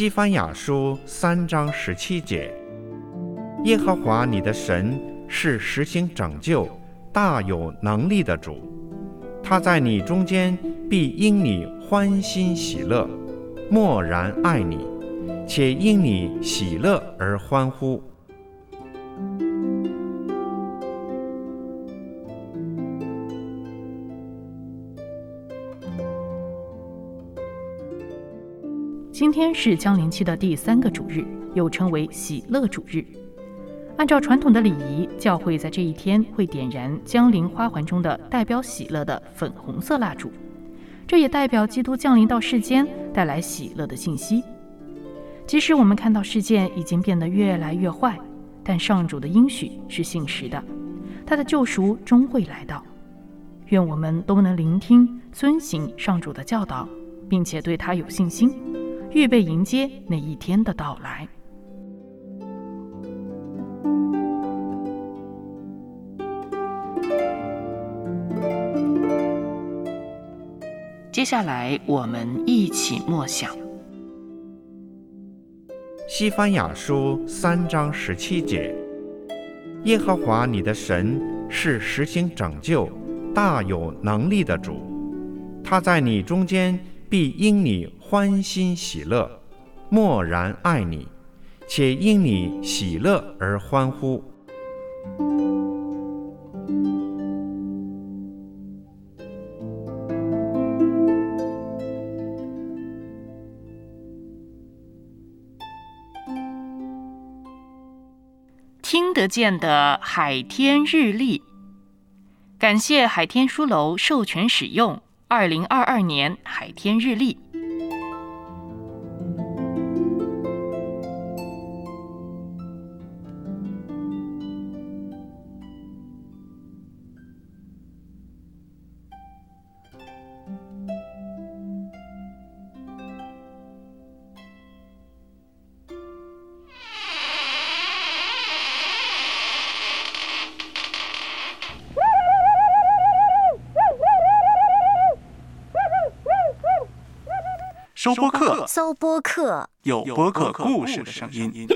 西番雅书三章十七节：耶和华你的神是实行拯救、大有能力的主，他在你中间必因你欢欣喜乐，默然爱你，且因你喜乐而欢呼。今天是降临期的第三个主日，又称为喜乐主日。按照传统的礼仪，教会在这一天会点燃降临花环中的代表喜乐的粉红色蜡烛，这也代表基督降临到世间带来喜乐的信息。即使我们看到世界已经变得越来越坏，但上主的应许是信实的，他的救赎终会来到。愿我们都能聆听、遵行上主的教导，并且对他有信心。预备迎接那一天的到来。接下来，我们一起默想《西番雅书》三章十七节：耶和华你的神是实行拯救、大有能力的主，他在你中间必因你。欢欣喜乐，默然爱你，且因你喜乐而欢呼。听得见的海天日历，感谢海天书楼授权使用二零二二年海天日历。收播客，收播客，有播客故事的声音。